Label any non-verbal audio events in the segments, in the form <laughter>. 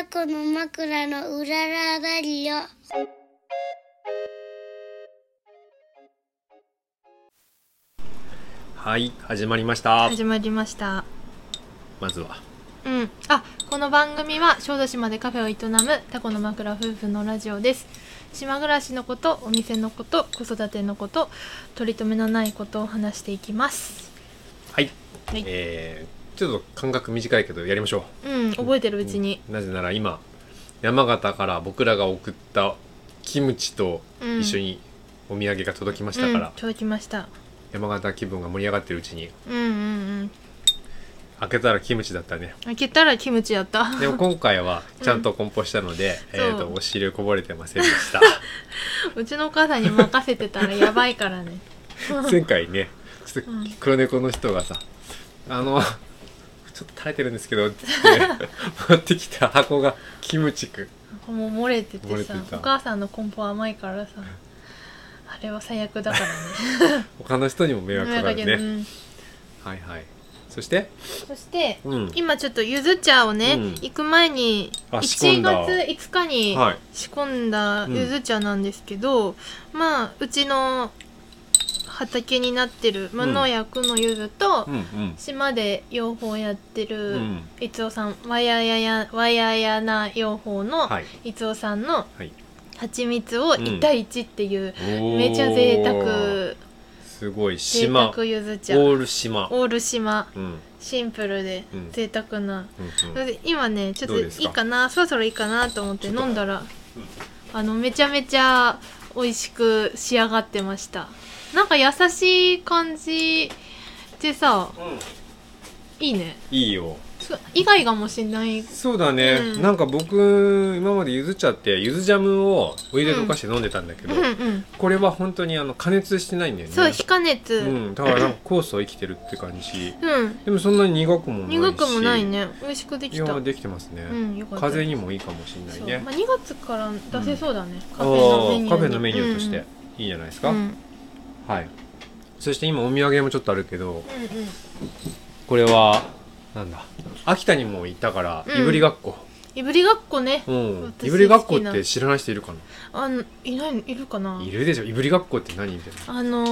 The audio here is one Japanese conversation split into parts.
タコの枕のうららだりよ。はい始まりました。始まりました。まずは。うん。あこの番組は小豆島でカフェを営むタコの枕夫婦のラジオです。島暮らしのことお店のこと子育てのこと取り留めのないことを話していきます。はい、はい。えー、ちょっと間隔短いけどやりましょう。ん覚えてるううちに、うん。なぜなら今山形から僕らが送ったキムチと一緒にお土産が届きましたから、うん、届きました。山形気分が盛り上がってるうちに。うんうんうん。開けたらキムチだったね。開けたらキムチやった。でも今回はちゃんと梱包したので、う。んえー、とお汁こぼれてませんでした。<laughs> うちのお母さんに任せてたらやばいからね。<laughs> 前回ねちょっとうん黒猫の人がさ「あのちょっと垂れてるんですけど」って持ってきた箱がキムチくん。もう漏れててさお母さんの梱包甘いからさあれは最悪だからね。<laughs> 他の人にも迷惑かかるね、うん。はいはい。そして？そしてうん。今ちょっとゆず茶をね、うん。行く前にあ仕込1んだ。月5日にはい。仕込んだゆず茶なんですけど、まあうちの畑になってる無農薬のゆずと、うんうん。島で養蜂やってうるん。いつおさんわやややわややな養蜂のはい。いつおさんのはい。蜂蜜を1対1っていう、めちゃ贅沢。すごい。贅島。沢ゆず茶。オール島。オール島。うん。うんシンプルでうん。贅沢な、うんそれで今ねちょっといどうですか？いかな？そろそろいいかなと思って飲んだらあのめちゃめちゃ美味しく仕上がってましたなんか優しい感じでさいいね。いいよ。す以外がもしんない。そうだね、うん。なんか僕今までゆず茶ってゆずジャムをお湯で溶かして飲んでたんだけど、うんうん。これは本当にあの加熱してないんだよね。そう非加熱。ううん、ん、だからなんか酵素生きてるって感じ。でもそんなに苦くもないし。苦くもないね。美味しくでいきた。やできてますね、うんよかった。風邪にもいいかもしれないね。まあ、2月から出せそうだね、カあフェのメニューカフェのメニューとして。いいじゃないですか、うんうんはい。そして今お土産もちょっとあるけどうんうん。これはなんだ秋田にも行ったから、うん。いぶりがっこいぶりがっこね。うん。私いぶりがっこって知らない人いるかあのいないいるかな？いるでしょ。いぶりがっこって何みたいな。あの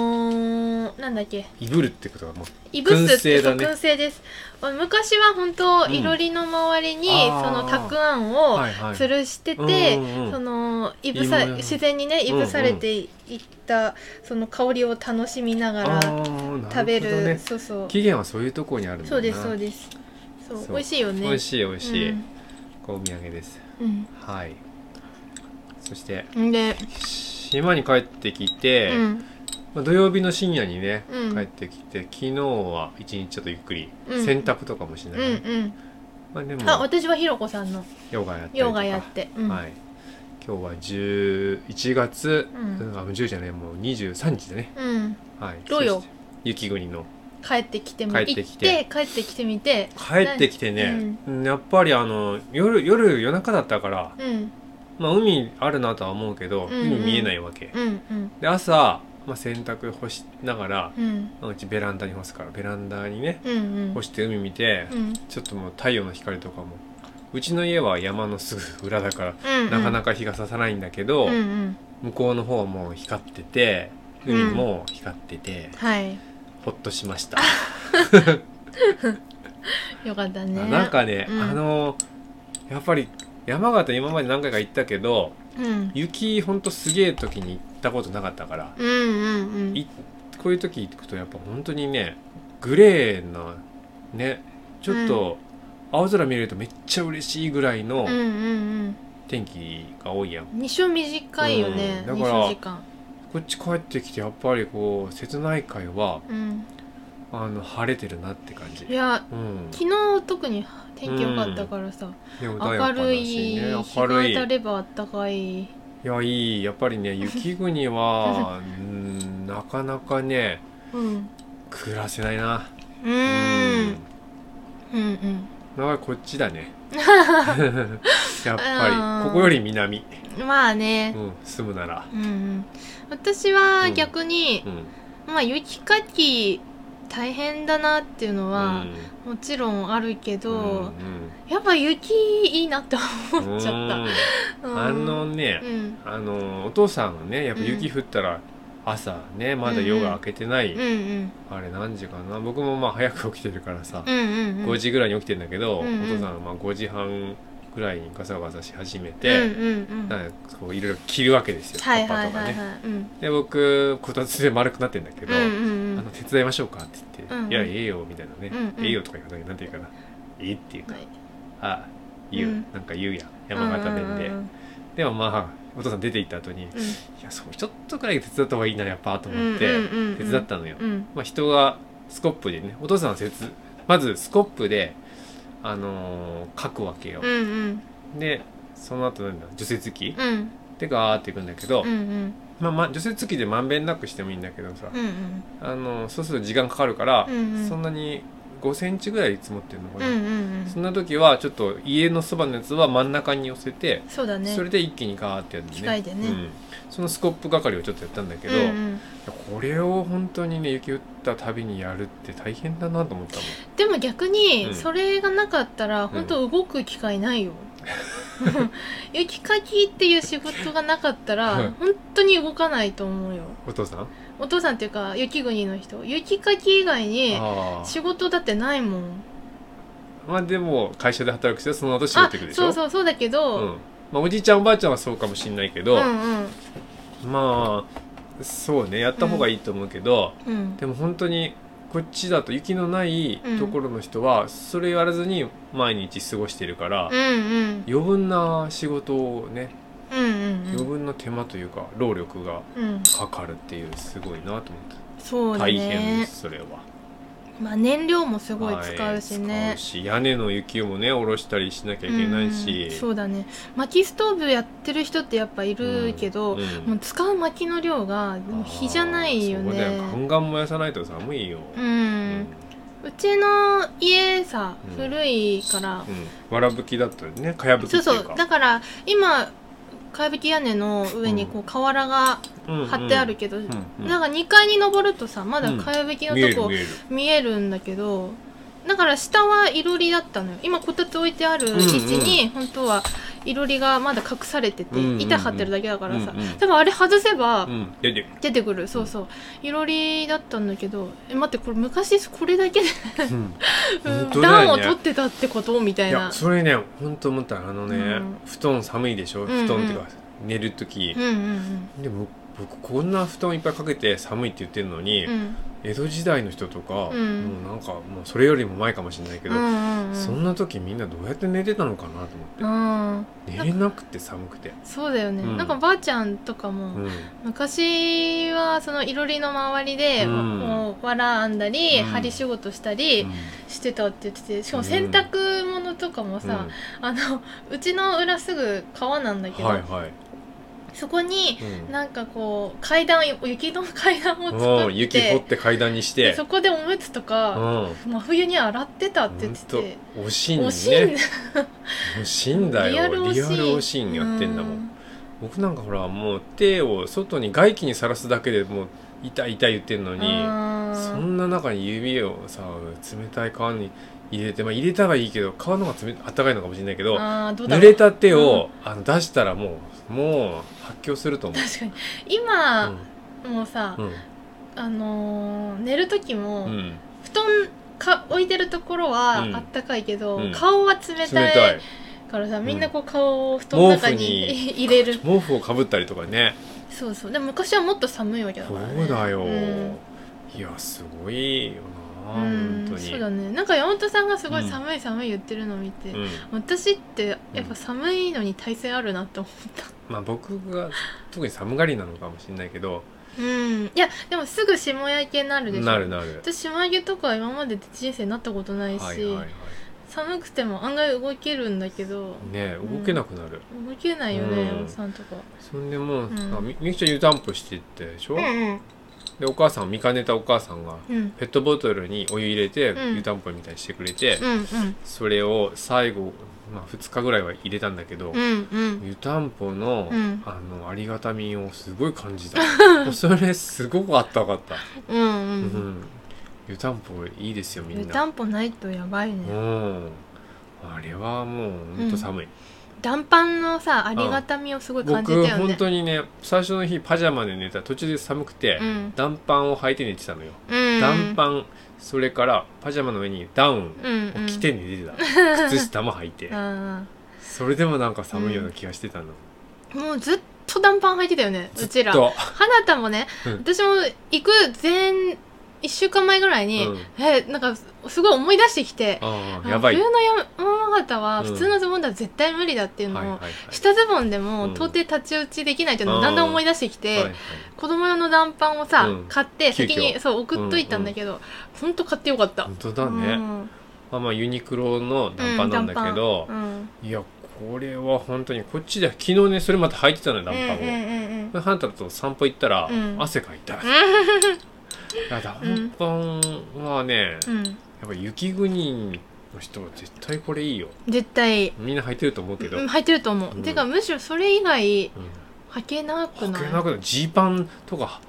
ー、なんだっけ？いぶるってことがもういぶすって燻製だね。そう燻製です。あ昔は本当うんいろりの周りに、あーそのたくあんをはいはい。吊るしてて、うんうんうん。そのいぶさ自然にねいぶされていった、その香りを楽しみながあらーな食べるほどね。そうそう。起源はそういうところにあるんだな。そうですそうです。そうそう。美味しいよね。美味しい美味しい、うんお土産です。うん。はい。そしてうんで、島に帰ってきて、うん。まあ、土曜日の深夜にね、うん。帰ってきて昨日は一日ちょっとゆっくり、うん。洗濯とかもしなうんがら、うん。まあ、でもあ私はひろこさんのヨガやったりとか。ヨガやって、うん。はい。今日は11月、うん。あもう10じゃないもう23日だね。うん、はい。どうよ？雪国の帰ってきてみ帰ってきて。帰ってきてみて。帰ってきてね、やっぱりあの夜夜夜中だったから、うん。まあ、海あるなとは思うけど、うんうん。海見えないわけ、うんうん。で朝、まあ、洗濯干しながら、うん。まあうちベランダに干すからベランダにねうんうん。干して海見て、うん。ちょっともう太陽の光とかもうちの家は山のすぐ裏だから、うんなかなか日が差さないんだけど、うんうん。向こうの方はもう光ってて海も光ってて、はいほっとしました、よかったね。なんかね、うん。あのやっぱり山形今まで何回か行ったけどうん。雪ほんとすげえ時に行ったことなかったから、うんうんうん。いこういう時行くとやっぱ本当にねグレーなねちょっと青空見れるとめっちゃ嬉しいぐらいのうんうん天気が多いやん、うん日照短いよね、日うん。だからこっち帰ってきてやっぱりこう瀬戸内海はうんあの晴れてるなって感じ。いやうん。昨日特に天気良かったからさ、で穏やかだ明るい日が明るい当たればあったかい。い。やいい。やっぱりね雪国は <laughs> うんなかなかねうん。暮らせないな。うーんうん。うん。だからこっちだね。<laughs> やっぱりここより南、まあね。うん、住むなら。うんうん私は逆に、うん。まあ雪かき大変だなっていうのは、もちろんあるけうんど、やっぱ雪いいなってうん思っちゃった、うん。あのね、うん。あのお父さんがねやっぱ雪降ったら朝ねまだ夜が明けてない、うんうん。あれ何時かな？僕もまあ早く起きてるからさ、うんうんうん。5時ぐらいに起きてんだけど、うんうん。お父さんがまあ5時半ぐらいにガサガサし始めうんて、うんうん。なんかこういろいろ着るわけですよ、はいパパとかね。はい。はいはいうん。で僕こたつで丸くなってんだけど、うんうんあの手伝いましょうかって言って「うんうん。いやええよ」みたいなね。うんうん「ええよ」とか言わないなんて言うかな「いい」って言うか。はい「あ言う、うん。なんか言うやん。山形弁で、うんうん。で。もまあお父さん出て行った後に「いうん。やそうちょっとくらい手伝った方がいいなやっぱ」と思ってうんうんうんうん。手伝ったのよ、うん。まあ、人がスコップでねお父さんは鉄まずスコップであのー書くわけよ。う、んでその後なんだ？除雪機？うん。うんでガーっていくんだけど、うんうん。まあまあ除雪機でまんべんなくしてもいいんだけどさ、うんうん。あのそうすると時間かかるから、うんうん。そんなに5センチぐらい積もってるのかな、うんうんうん。そんな時はちょっと家のそばのやつは真ん中に寄せて、そね。それで一気にガーってやってね。機械でね。うん、そのスコップ係をちょっとやったんだけど、うんうん。これを本当にね雪降ったたびにやるって大変だなと思ったもん。でも逆うん。にそれがなかったら本当動く機会ないよ、<laughs> 雪かきっていう仕事がなかったはいら本当に動かないと思うよ。お父さん？お父さんっていうか雪国の人。雪かき以外にあ仕事だってないもん。あまあでも会社で働く人はその後仕事あ行くでしょ？そうそうそうだけど、うんまあ、おじいちゃんおばあちゃんはそうかもしんないけど、うんうん。まあそうねやった方がいいと思うけど、うん。でも本当にこっちだと雪のないうん。ところの人はそれやらずに毎日過ごしてるから、うんうん。余分な仕事をねうんうん余分な手間というか労力がうん。うんかかるっていうすごいなと思って、そうだ大変でねすそれは。まあ燃料もすごい使うしはいね。使う、し屋根の雪をもね下ろしたりしなきゃいけないし、うん。そうだね。薪ストーブやってる人ってやっぱいるけど、うん。もう使う薪の量がもう火じゃないよね。ガンガン燃やさないと寒いよ、う、うん。うちの家さうん。古いから、うん。わらぶきだったよね。かやぶきそうそう。だから今かやぶき屋根の上にこう瓦が張ってあるけど、なんか2階に登るとさまだかやぶきのとこ見えるんだけどだから下はいろりだったのよ。今こたつ置いてある位置に本当はいろりがまだ隠されててうんうんうん。板張ってるだけだからさうんうん。多分あれ外せばうん。出て出てくる。そうそう。いろりだったんだけどえ待ってこれ昔これだけで暖を取ってたってことみたいな。それね本当思った。あのね、うん。布団寒いでしょ？布団っていうか、寝る時。うん、うんでも僕こんな布団いっぱいかけて寒いって言ってるのに、うん。うん江戸時代の人とか、うん。もうなんかもうそれよりも前かもしれないけど、うんうんうん。そんな時みんなどうやって寝てたのかなと思って、うん。寝れなくて寒くて、そうだよね、うん。なんかばあちゃんとかも、うん。昔はそのいろりの周りで、うん。もう藁編んだり、うん。針仕事したりしてたって言っててしかも洗濯物とかもさ、あのうちの裏すぐ川なんだうんけど、はいはい、そこにうん。なんかこう階段雪の階段を作うん。って雪掘って階段にして。そこでおむつとうん。か、真冬に洗ってたって言ってて。ほんとおし惜しいん。だおしんだよ。リアル惜おしんやってんだもん。僕なんかほらもう手を外に外気にさらすだけでもう痛い痛い言ってんのにそんな中に指をさ冷たい川に入れてまあ入れたらいいけど川の方が冷たかいのかもしれないけどあーどうだろう。濡れた手を、あの出したらもうもう発狂すると思う。確かに。今、もうさ、うん。あのー寝る時も、うん。うん布団か置いてるところはうん。あったかいけど、うん。顔は冷冷たいたい。からさん。みんなこう顔を布団の中にに <laughs> 入れる。毛布をかぶったりとかね。そうそう。でも昔はもっと寒いわけだそからね。うだよ、うん。いやすごい。よ本当に。そうだね。なんか山本さんがすごいうん。寒い寒い言ってるのを見て、うん。私ってやっぱ寒いのに耐性あるなって思った。まあ僕が特に寒がりなのかもしれないけど。うん。いやでもすぐ霜焼けになるでしょ。なるなる。私霜焼けとか今まで人生なったことないし、はいはいはい。寒くても案外動けるんだけど。ねうん動けなくなる、動けないよね、うん。おっさんとか。そんでもう、うん。あみみゆきちゃん湯たんぽしてってでしょ、うんでお母さん見かねたお母さんがうん。ペットボトルにお湯入れて、うん。湯たんぽみたいにしてくれて、うんうん。それを最後、まあ、2日ぐらいは入れたんだけど、うんうん。湯たんぽの,、うん。あのありがたみをすごい感じた。も <laughs> うそれすごくあったかかった、うんううん。ん湯たんぽいいですよみんな。湯たんぽないとやばいね、うん。あれはもうほんと寒い、暖パンのさありがたみをすごい感じたよね、僕本当にね最初の日パジャマで寝た途中で寒くて、うん。暖パンを履いて寝てたのよ、うん。暖パンそれからパジャマの上にダウンうんうん。を着て寝てた、<laughs> 靴下も履いて。うん。それでもなんか寒いような気がしてたの、もうずっと暖パン履いてたよねうちら。ずっと花田もね、うん。私も行く前1週間前ぐらいに、うん。えなんかすごい思い出してきてああやばい。冬の山形はうん普通のズボンでは絶対無理だっていうのを、はいはいはい。下ズボンでもうん。到底太刀打ちできないっていうのをだんだん思い出してきて、はいはい。子供用の暖パンをさ、うん。買って急遽。先にそう送っといたんだけど、ほんと買ってよかった。本当だね、うん。まあまあユニクロの暖パンなんだけどう、んいやこれは本当にこっちで昨日ねそれまた履いてたのよ暖パンを、うんうんうんうん。ハンタと散歩行ったら、うん。汗かいた、<laughs> いや暖パンはね、うん。やっぱ雪国の人は絶対これいいよ。絶対。みんな履いてると思うけど、うん履いてると思う、うん。てかむしろそれ以外うん。履けなくない？履けなくなジーパンとか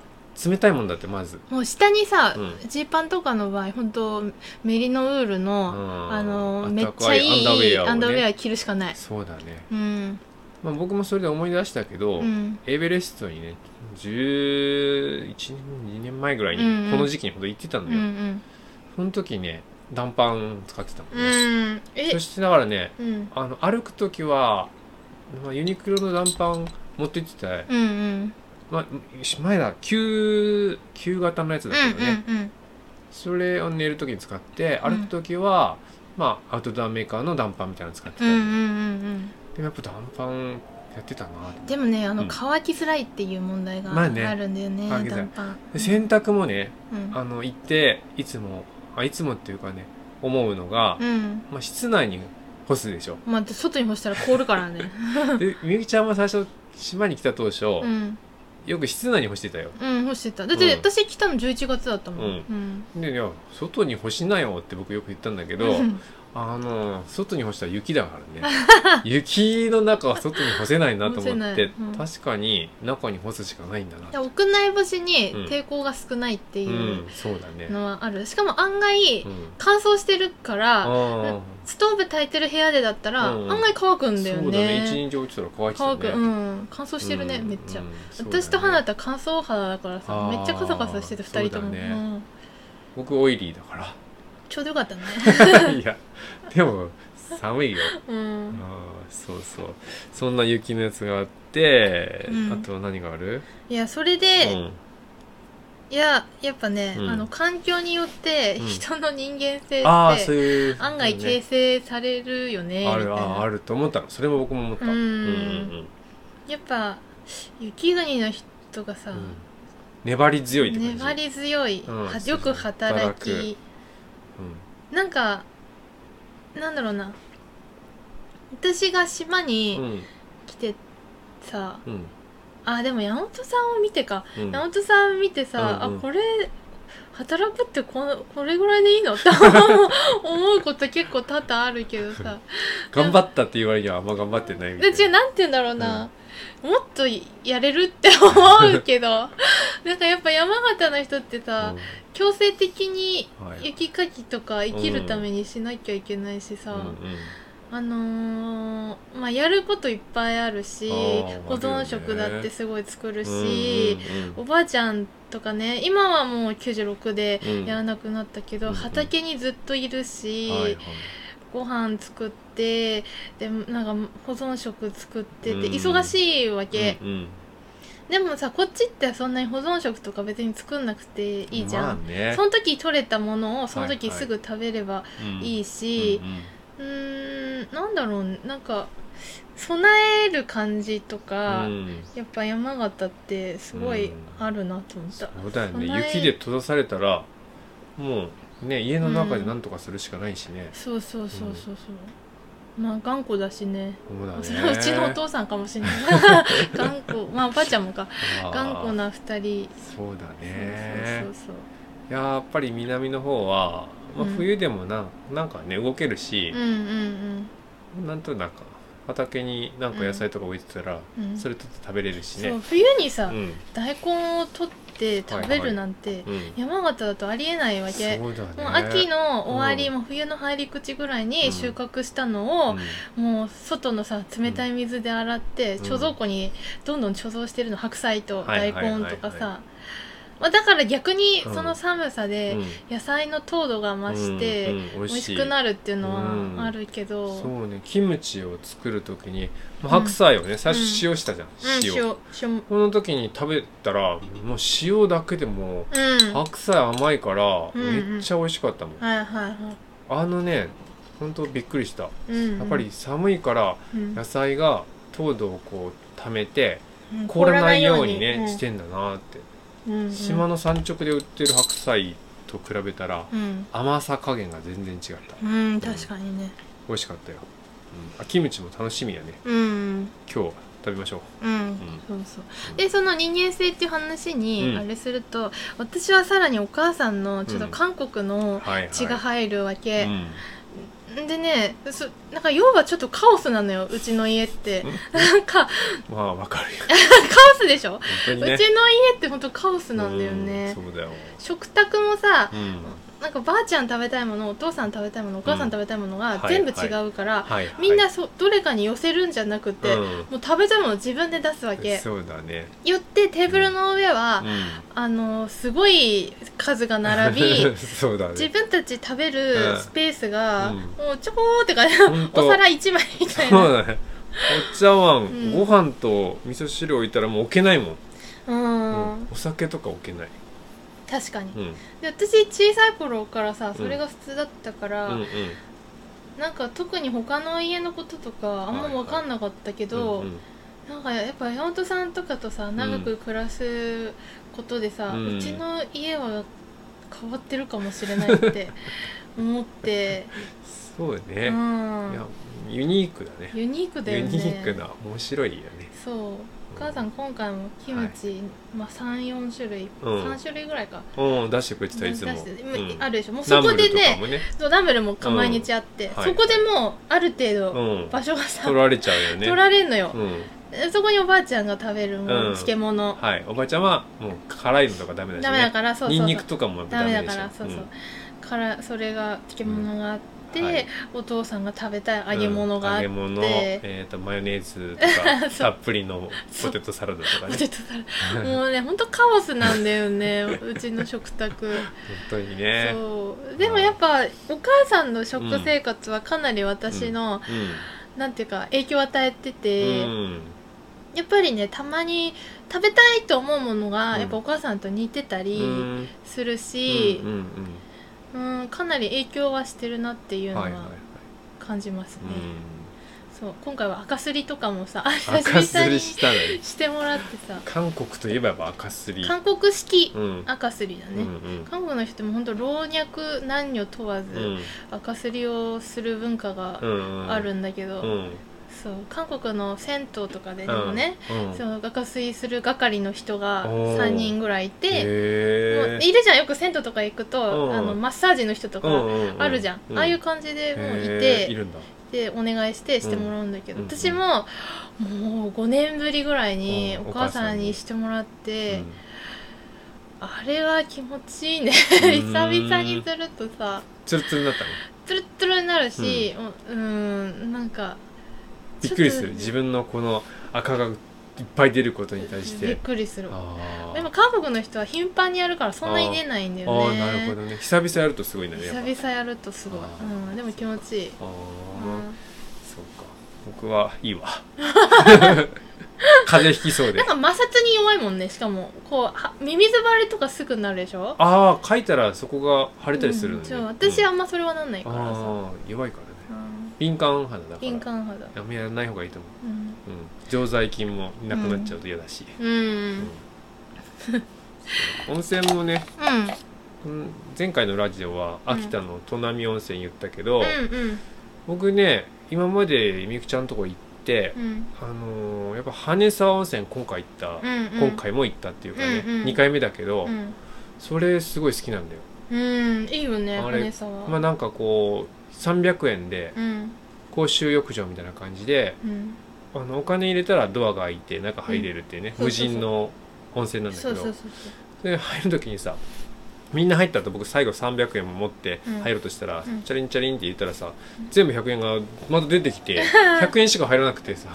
冷たいもんだってまず。もう下にさうん。ジー、パンとかの場合本当メリノウールの、うん。あのあめっちゃいいいアンダーウェアをね。ア着るしかない。そうだね、うんまあ、僕もそれで思い出したけど、うん。エベレストにね11年2年前ぐらいにうんうん。この時期にほど行ってたのうんうよ、ん。その時ね暖パン使ってたもんうね、ん。え。そしてだからねうん。あの歩く時は、まあ、ユニクロの暖パン持って行ってた、うんうん。まあ、前だ旧旧型のやつだうんけどね、うんうんそれを寝る時に使ってうん。歩く時は、まあアウトドアメーカーの暖パンみたいなの使ってた、うんうんうんでもやっぱ暖パンやってたなうんでもねあのうん。乾きづらいっていう問題がまあるんだよね,、乾きづらい。暖パンで洗濯もねうん。あの行っていつもあいつもっていうかね思うのが、うん。まあ、室内に干すでしょ。まあ外に干したら凍るからね。でみゆきちゃんは最初島に来た当初、うん。よく室内に干してたよ。うん干してた。だってうん。私来たの11月だったもん。ううん。でいや外に干しなよって僕よく言ったんだけど、うんあの外に干したら雪だからね。<laughs> 雪の中は外に干せないなと思って、うん。確かに中に干すしかないんだなで屋内干しにうん。抵抗が少ないってういうんそうだね、のはある。しかも案外うん、乾燥してるからあストーブ炊いてる部屋でだったらうん。案外乾くあんだよそうだね。一ね日置いてたら乾いてたね。乾く。うん。乾燥してるねうん。めっちゃ。ね。私と花田乾燥肌だからさめっちゃカサカサしてて2人とも。ね。うん。僕オイリーだかちょうどよかったね。ら <laughs> いやでも寒いよ。うん。あーそうそう。そんな雪のやつがあって、うん。あとは何がある？いやそれうでん。いややっぱねうん。あの環境によってうん。人の人間性って案外形ね成されるよねみあるああると思ったの。それも僕も思った。うん。うんやっぱ雪国の人がさうん。粘り強いって感じ。粘り強い。よく働働きなんかなんだろうな。私が島にん。来てさ、うん。あでも山本さんを見てか、うん。山本さん見てさ、うんうん。あこれ働くってこのこれぐらいでいいの？<laughs> って思うこと結構多々あるけどさ。<laughs> 頑張ったって言われにはあんま頑張ってないみたで違ういななんて言うんだろうな、もっとやれるって思うけどなんかやっぱ山形の人ってさ、強制的にはい。雪かきとか生きるためにしなきゃいけないしさ、うんうん。あのーまあやることいっぱいあるし保存食だってねすごい作るし、うんうんおばあちゃんとかね今はもう96でうん。やらなくなったけど、うん畑にずっといるし、はいはい。ご飯作ってでなんか保存食作ってってうん。忙しいわけ、うんうんでもさこっちってそんなに保存食とか別に作んなくていいじゃん、まあね。その時取れたものをその時はいはいすぐ食べればいい。いし、うーんなんだろうなんか備える感じとか、やっぱ山形ってすごいあるなと思った、そうだよね。雪で閉ざされたらもうね家の中で何とかするしかないしね。そうそうそうそうそう、まあ頑固だしね。そうだね。それはうちのお父さんかもしれない。<laughs> 頑固。まあおばあちゃんもか。あ。ー頑固な二人。そうだね。そうそうそうやっぱり南の方は、まあ、うん。冬でもな,、なんかね動けるしそう、うんうん。なんとなく畑になんか野菜とか置いてたら、うん。うん。それ取って食べれるしね。そう冬にさ、うん。大根を取って食べるなんて、うん。山形だとありえないわけ、ね。もう秋の終わり、うんもう冬の入り口ぐらいにうん。収穫したのを、うん。もう外のさ冷たい水で洗って、うん。貯蔵庫にどんどん貯蔵してるの。白菜と大根とかさまあだから逆にうん。その寒さでうん。野菜の糖度が増してうんうん美味しくなるっていうのうんはあるけど、そうね。キムチを作る時に、まあ白菜をね最初塩したじゃん、うん、塩。塩。塩この時に食べたらもう塩だけでもうん。白菜甘いからうんうん。めっちゃ美味しかったもん、はいはいはい。あのねほんとびっくりした。うんやっぱり寒いからうん。野菜が糖度をこう溜めてうん。凍らないようにねうん。してんだなって、うんうん島の山直で売ってる白菜と比べたらうん。甘さ加減が全然違った。うん確かにね。美味しかったよ、うん、あキムチも楽しみやね。うん。今日食べましょう。うん、そうそう。でその人間性っていう話にうん。あれすると、私はさらにお母さんのちょっと韓国のはいはい。血が入るわうけ、んでねそなんか要はちょっとカオスなのようちの家って。なんかまあわかるよ。<laughs> カオスでしょ、ね。うちの家ってほんとカオスなんだよね。うんそうだよ。食卓もさうんなんかばあちゃん食べたいものお父さん食べたいものお母さん食べたいものがはい全部違うから、みんなそどれかに寄せるんじゃなくて、うん。もう食べたいものを自分で出すわけ。そうだね。よってテーブルの上は、うん。あのすごい数が並び <laughs> そうだね。自分たち食べるスペースが、うん。もうちょこーって感じほんとお皿一枚みたいな。お茶碗、ん。ご飯と味噌汁置いたらもう置けないもん、うん。お酒とか置けない、確かに。うん、で私小さい頃からさそれが普通だったから、うんうん。なんか特に他の家のこととかあんま分かんなかったけど、うんうん。なんかやっぱ山本さんとかとさ長く暮らすことでさ、ううんちの家は変わってるかもしれないって <laughs> 思って、そううね、ん。いやユニークだね。ユニークだよね。ユニークな面白いよね。そうお母さん今回もキムチ、まあ、34種類、うん。3種類ぐらいか。うん。出してくれてたいつも、出してうん。あるでしょ。もうそこでねもね。そうナムルも毎日あって、うん。はいそこでもうある程度うん。場所がさ、取られちゃうよね。取られんのよ、うん。そこにおばあちゃんが食べるもううん。漬物、はい。おばちゃんはもう辛いのとかダメだし、ね、ダメだからそうそうそう。ニンニクとかもダダメだからそうそう、ん。からそれが漬物があって、はい。お父さんが食べたい揚げ物があって、うん揚げ物、えー、とマヨネーズとか <laughs> たっぷりのポテトサラダとかね。ポテトサラダ。もうねほんとカオスなんだよね <laughs> うちの食卓。本当にね。そう。でもやっぱお母さんの食生活はかなり私の、なんていうか影響を与えてうんて、うん。やっぱりねたまに食べたいと思うものが、うんやっぱお母さんと似てたうりん。するしう、んうんうんかなり影響はしてるなっていうのうんはいはいははい。感じますね、うそう今回は赤すりとかもさ赤すりしたらいいしてもらってさ。韓国といえばやっぱ赤すり。韓国式うん。赤すりだね、うんうん韓国の人も本当老若男女問わず、うん赤すりをする文化がうんうんあるんだけど、うんそう韓国の銭湯とかででもね、うん。その赤すりする係の人がおー。3人ぐらいいて、もへういるじゃん。よく銭湯とか行くと、うん。あのマッサージの人とかあるじゃん、ああいう感じでもういて、でお願いしてしてもらうんだけど、うん私ももう5年ぶりぐらいにうん。お母さんににしてもらって、うんあれは気持ちいいね。ん。久々にするとさツルツルになったの？ツルッツルになるし、ううんなんかびっくりする。自分のこの赤がいっぱい出ることに対しびってくりする。でも韓国の人は頻繁にやるからそんなに出ないんだよね。あーなるほどね。久々やるとすごいね久々やるとすごい。あ、うん、でも気持ちいい、あー。うん。そうか。僕はいいわ。<laughs> 風邪ひきそうで。なんか摩擦に弱いもんね。しかもこうはミミズ腫れとかすぐなるでしょ？ああ書いたらそこが腫れたりするのね、うん。私あんまそれはなんないからさ、ああ弱いから敏感肌だから。敏感肌。やめやらない方がいいと思う、うん。うん、常在菌もいなくなっちゃうと嫌だし、うん、うん。<laughs> 温泉もねうん。前回のラジオは秋田の砺波温泉言ったけど、うんうん。僕ね今までみゆきちゃんのとこ行って、うん。あのーやっぱ羽沢温泉今回行った、うんうん。今回も行ったっていうかね、うんうん。2回目だけど、うん。それすごい好きなんだようんいいよねあれまあなんかこう300円でうん。公衆浴場みたいな感じでうん。あのお金入れたらドアが開いて中入れるっていうね、うん。無人の温泉なんだけど。そうそうそう。で入る時にさみんな入った後僕最後300円も持ってうん。入ろうとしたら、うん。チャリンチャリンって言ったらさ全部100円がまた出てきて <laughs> 100円しか入らなくてさ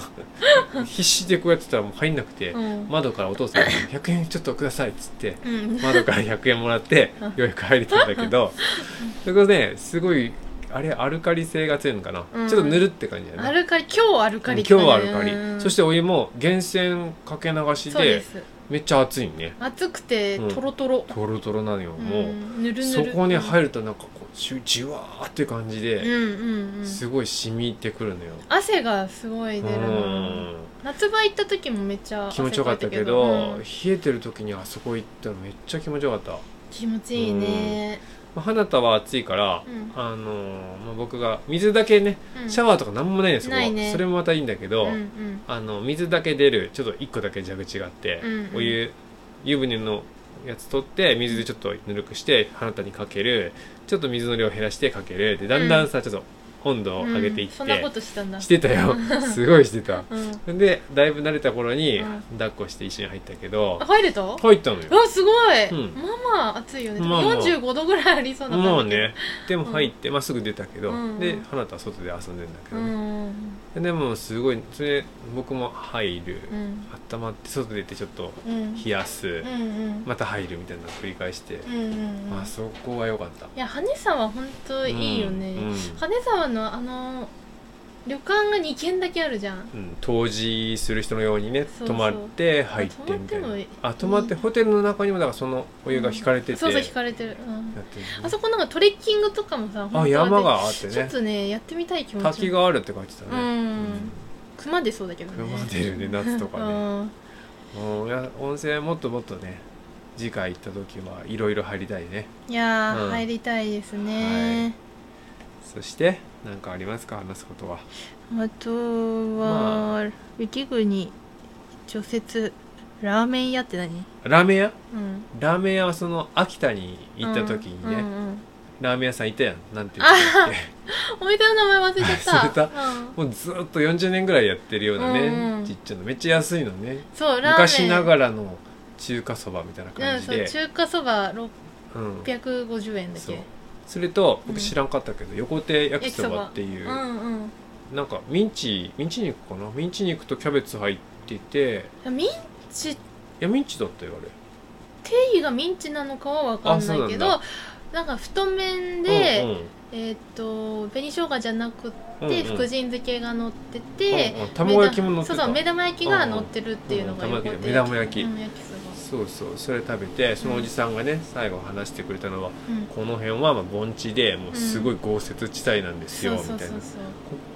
必死でこうやってたらもう入んなくて、うん。窓からお父さんが「100円ちょっとください」っつってうん。窓から100円もらってようやく入れたんだけどそれがねすごいあれアルカリ性が強いのかな、うん。ちょっとぬるって感じだよね。アルカリ今日アルカリ今日はアルカリ、うんそしてお湯も源泉かけ流しでめっちゃ熱いね。熱くてうん。トロトロ、トロトロなのよ、もううんぬるぬる。そこに入るるとなんかこうじゅじわーって感じうんで、うんうん。すごい染みてくるのよ、汗がすごい出るうのん。夏場行った時もめっちゃ気持ちよかったけ汗ど、かい冷えてる時にあそこ行ったらめっちゃ気持ちよかった、気持ちいいね、まあ、花田は暑いから、うん。あのーまあ、僕が水だけねうん。シャワーとかなんもないんですよ、ないね。それもまたいいんだけど、うんうん。あの水だけ出るちょっと1個だけ蛇口があって、うんうん。お湯湯船のやつ取って水でちょっとぬるくして花田にかけるちょっと水の量減らしてかける。でだんだんさ、ちょっと温度を上げていって、うんそんなことしたんだ。してたよ。<laughs> すごいしてた。うん。でだいぶ慣れた頃にうん。抱っこして一緒に入ったけど。あ入れた？入ったのよ。うわすごい、うん。まあまあ暑いよね、まあまあ。45度ぐらいありそうな感じ。もうねでも入って、まあ、すぐ出たけど、うん。で花田は外で遊んでんだけうどね、ん。でもすごいそれ僕も入る、うん。温まって外出てちょっとうん。冷やす、うんうん。また入るみたいなのを繰り返して、うんうんうん。あそこは良かった。いや羽沢は本当いいよね、うんうん。羽沢のあの旅館が2軒だけあるじゃん。うん、湯治する人のようにねそうそう。泊まって入ってみたいな。泊まってもいい。あ泊まってホテルの中にもだからそのお湯が引かれてて、そうそうや引かれてる、うん。ってるあそこなんかトレッキングとかもさ本当はあ山があってちょっねとねやってみたい気持ち。滝があるって書いてたね、うん。熊出そうだけどね。熊出るね夏とかね。うん。うんいや温泉もっともっとね次回行った時はいろいろ入りたいね。いやー、うん。入りたいですね、そして何かありますか？話すことは。あとは、雪国除雪ラーメン屋って何？ラーメン屋？うん。ラーメン屋はその秋田に行った時にね、うんうんうんラーメン屋さんいたやん。なんて言って <laughs> お店の名前忘れちゃった。<laughs> 忘れた。うん。もうずっと40年ぐらいやってるようなね、うんうん。ちっちゃなめっちゃ安いのね。そうラーメン。昔ながらの中華そばみたいな感じで、中華そばうん650円だけ？それとうん僕知らんかったけど、横手焼きそばっていう、うんなんかミンチミンチ肉かな？ミンチ肉とキャベツ入っててうんミンチ。いやミンチだったよあれ。定義がミンチなのかは分かんないけどあなんか太麺で、うんうん。えーっと紅生姜じゃなくうんて、うん。福神漬けが乗ってて、うんうん。卵焼きも乗ってた。そうそう目玉焼きが乗ってるっていうのがうんうん。横手目玉焼き。うん焼きそうそうそれ食べてそのおじさんがね最後話してくれたのはうん。この辺はまあ盆地でもうすごい豪雪地帯なんですよ、みたいな。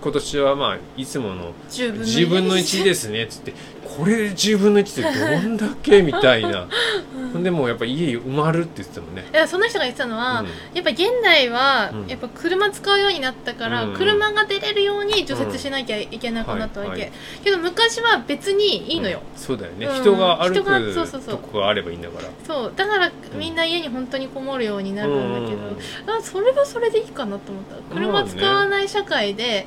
今年はまあいつもの10分の10分の1ですねっつってこれで10分の1ってどんだけみたいな。<laughs> ほん。でもうやっぱ家埋まるって言ってたもんね。いやその人が言ってたのは、うん。やっぱ現代は、うん。やっぱ車使うようになったから、うん。車が出れるように除雪しなきゃいけなくなったわけ、はいはい。けど昔は別にいいのよ、うん。そうだよね、うん。人が歩くそうそうそう。とこがあればいいんだから。そう。だからみんな家に本当にこもるようになるんだけど、うん。あそれはそれでいいかなと思った。車使わない社会で、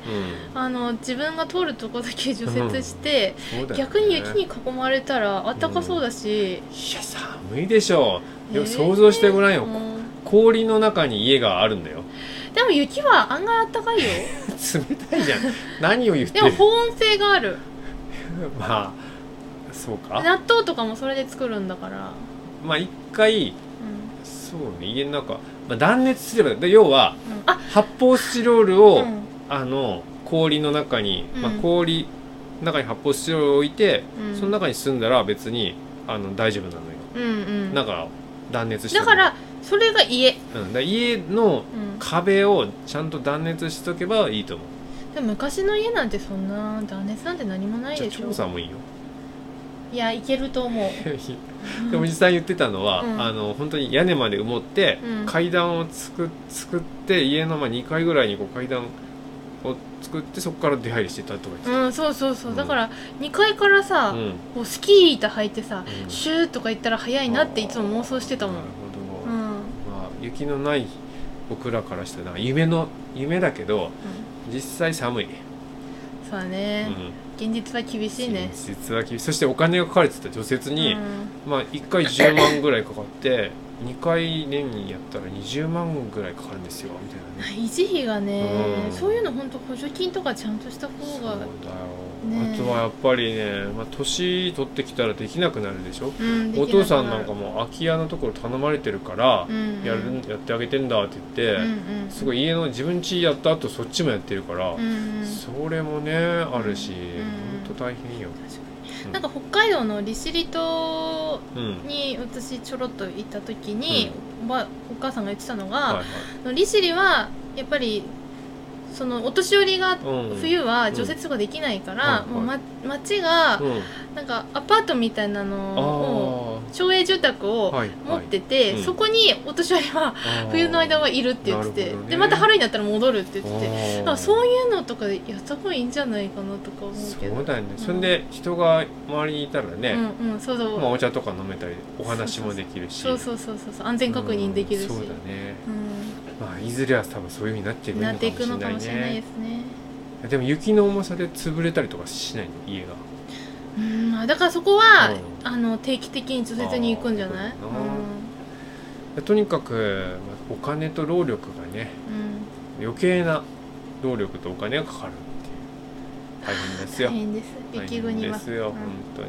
うん。あの自分が通るとこだけ除雪して、逆に雪に囲まれたらあったかそうだし、いや寒いでしょう、よえ。ー想像してごらんよ、うん。氷の中に家があるんだよ。でも雪は案外あったかいよ。<laughs> 冷たいじゃん。何を言ってでも保温性がある。<laughs> まあそうか。納豆とかもそれで作るんだから、まあ一回うん。そうね家の中、まあ、断熱すればで要はうん。あ発泡スチロールを、うん。あの氷の中に、まあうん、氷の中に発泡スチロールを置いて、うん。その中に住んだら別にあの大丈夫なのよ、うんうん。だから断熱してだからそれが家、うん、だから家のうん、壁をちゃんと断熱しとけばいいと思う。でも昔の家なんてそんな断熱なんて何もないじゃあでしょ超寒いよ。いやいけると思う。<laughs> でおじさん言ってたのは、うん。あの本当に屋根まで埋もって、うん。階段をつく作って家のまあ2階ぐらいにこう階段を作ってそこから出入りしてたとか言ってうんそうそうそう、うん。だから2階からた、さ、うん。こうスキー板履いてさ、うん。シューとか行ったら早いなっていつも妄想してたもん。なるほど、うん、うんまあ雪のない僕らからしたら夢の夢だけど実際寒い、そうだね、うん。現実は厳しいね。現実は厳しい。そしてお金がかかるって言ったら除雪に、うん。まあ1回10万ぐらいかかって2回年にやったら20万ぐらいかかるんですよみたいなね。維持費がね、うん。そういうの本当補助金とかちゃんとした方がそうだよ、ね。あとはやっぱりね、まあ、年取ってきたらできなくなるでしょ。うんお父さんなんかも空き家のところ頼まれてるから、うん。うんやるやってあげてんだって言って、うんうんすごい家の自分家やった後そっちもやってるから、うんうん。それもねあるし、うんほん。と大変よ、うんなんか北海道の利尻島うん。に私ちょろっと行った時に、おばお母さんが言ってたのが、利尻はやっぱりそのお年寄りがうん。冬は除雪とかできないから、うんもう、ま、町がうん。なんかアパートみたいなのをあ町営住宅をはい持ってて、うん。そこにお年寄りは冬の間はいるって言ってて、でまた春になったら戻るって言っててそういうのとかでやった方がいいんじゃないかなとか思うけど。そうだよね、ん。それで人が周りにいたらね、うんうんそうそう、まあ、お茶とか飲めたりお話もできるし。そうそうそうそうそう。安全確認できるし、うんそうだね。うまあいずれは多分そういうふうになっていくん、のなっていくのかもしれないかもしれないでねすね。でも雪の重さで潰れたりとかしないの？家がうんまあだからそこは、うん。あの定期的に除雪に行くんじゃない？うだなとにかく、まあお金と労力がねうん、うん余計な労力とお金がかかるっていう。大変ですよ。大変です。大雪国は変ですよ、うん。本当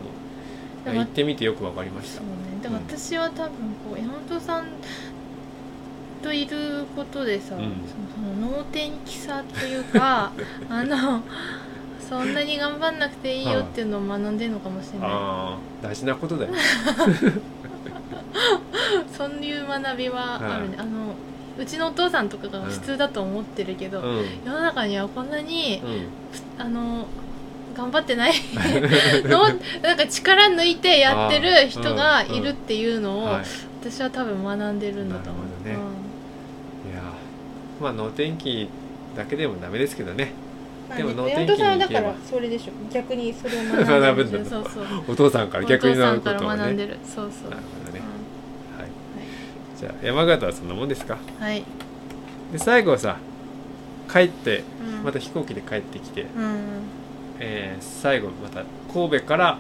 に。行ってみてよくわかりました。そうね。だから私は多分こう山本さんといることでさ、その能天気さというか <laughs> あのそんなに頑張んなくていいよっていうのを学んでるのかもしれない。ああ大事なことだよ。<laughs> そういう学びはあるね、あのうちのお父さんとかが普通だと思ってるけど、うん。世の中にはこんなにうん。あの頑張ってない <laughs> のなんか力抜いてやってる人がいるっていうのを、はい私は多分学んでるんだと思うなるほどねい。やまあ能天気だけでもダメですけどねうんでも能天気にだからそれでしょ。逆にそれを学んでる。学ぶんだ。なそうそう。お父さんから逆になることをね学んでるそうそうなるほどね。うはい。じゃあ山形はそんなもんですか？んはい、で最後さ帰ってうん、また飛行機で帰ってきて、うん。えー最後また神戸から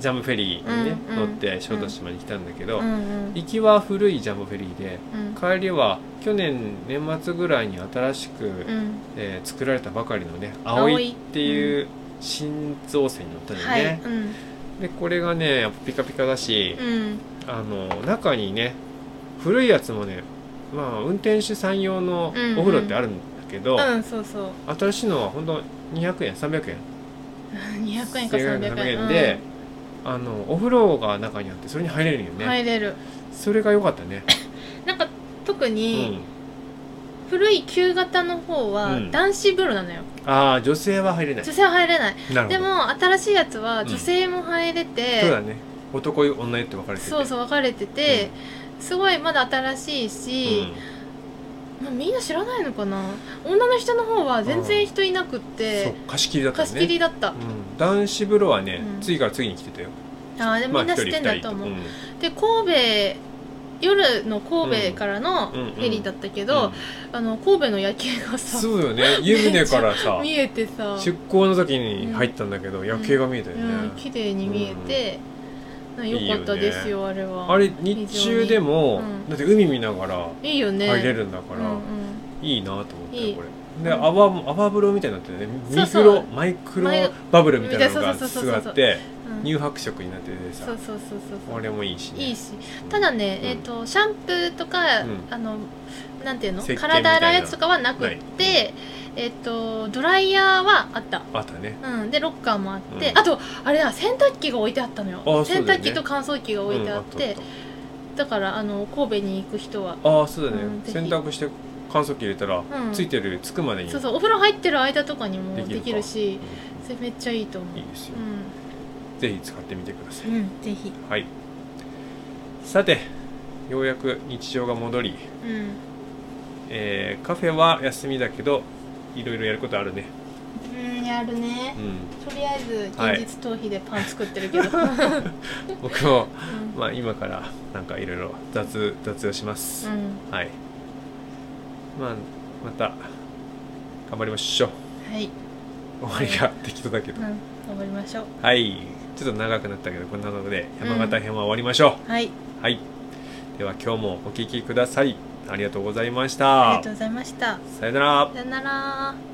ジャムフェリーにね、うんうん乗って小豆島に来たんだけど、うんうん行きは古いジャムフェリーでうん。帰りは去年年末ぐらいに新しく、うん。えー作られたばかりのね葵。葵っていう新造船に乗ったんだはよね、い。うん。でこれがねやっぱピカピカだし、うん。あの中にね古いやつもねまあ運転手さん用のうんうん。お風呂ってあるんだけど、うんそうそう。新しいのは本当200円300円。200 <laughs> 円か300 300円。円で、あのお風呂が中にあってそれに入れるようんね、入れる。それが良かったね、<coughs> なんか特うにん、古い旧型の方はうん。男子風呂なのよ。ああ女性は入れない。女性は入れない。でも新しいやつはうん。女性も入れて、そうだね。男湯女湯って分かれてて。そうそう分かれてて、すごいまだ新しいし、まあ、みんな知らないのかな？女の人の方は全然人いなくっうん、そうて貸し切りだったね。貸し切りだった、うん、男子風呂はね、うん。次から次に来てたよ。ああでもみんな知ってんだと思う、ん。で神戸夜の神戸からのフうんうん。ェリーだったけど、あの神戸の夜景がさそうよね。湯船からさ <laughs> 見えてさ。出港の時に入ったんだけど、夜景が見えたよね、うん。綺麗に見えて、なよかったですよあれは。あれ日中でも、うん。だって海見ながらいいよね。入れるんだから、うんうん。いいなと思ったいい。よこれ。でうん。泡も泡風呂みたいになってるね。そうミクロマイクロバブルみたいなのがそうそうそうすそうそう。ごいあってうん。乳白色になっててさ。そうそうそうそうこれもいいしね。いいし。ただね、うん。えっ、とシャンプーとか、うん。あのなんていうの？体洗うやつとかはなくって、えっ、とドライヤーはあった。あったね。うん、でロッカーもあって、うん。あとあれだ。洗濯機が置いてあったのよ。あそう洗だよね。濯機と乾燥機が置いてあって、うんだからあの神戸に行く人は。ああそうだね、うんぜひ。洗濯して乾燥機入れたら、ん。ついてるつくまでに。そうそう。お風呂入ってる間とかにもできるか。できるしうそれめっちゃいいと思う。んいいですよ、うぜひ使ってみてください、ん、うん、ぜひ。はい。さてようやく日常が戻り、うん。えーカフェは休みだけどいろいろやることあるね。うんやるね、うん、とりあえず現実逃避でパン作ってるけど、はい、僕も、うん、まあ今からなんかいろいろ雑雑用します、うん、はい。まあまた頑張りましょう。はい。終わりが適当だけど、頑張りましょう。はい。ちょっと長くなったけどこんなので山形編は終わりましょう、はい、はい、では今日もお聴きください。ありがとうございました。ありがとうございました。さよなら。さよなら。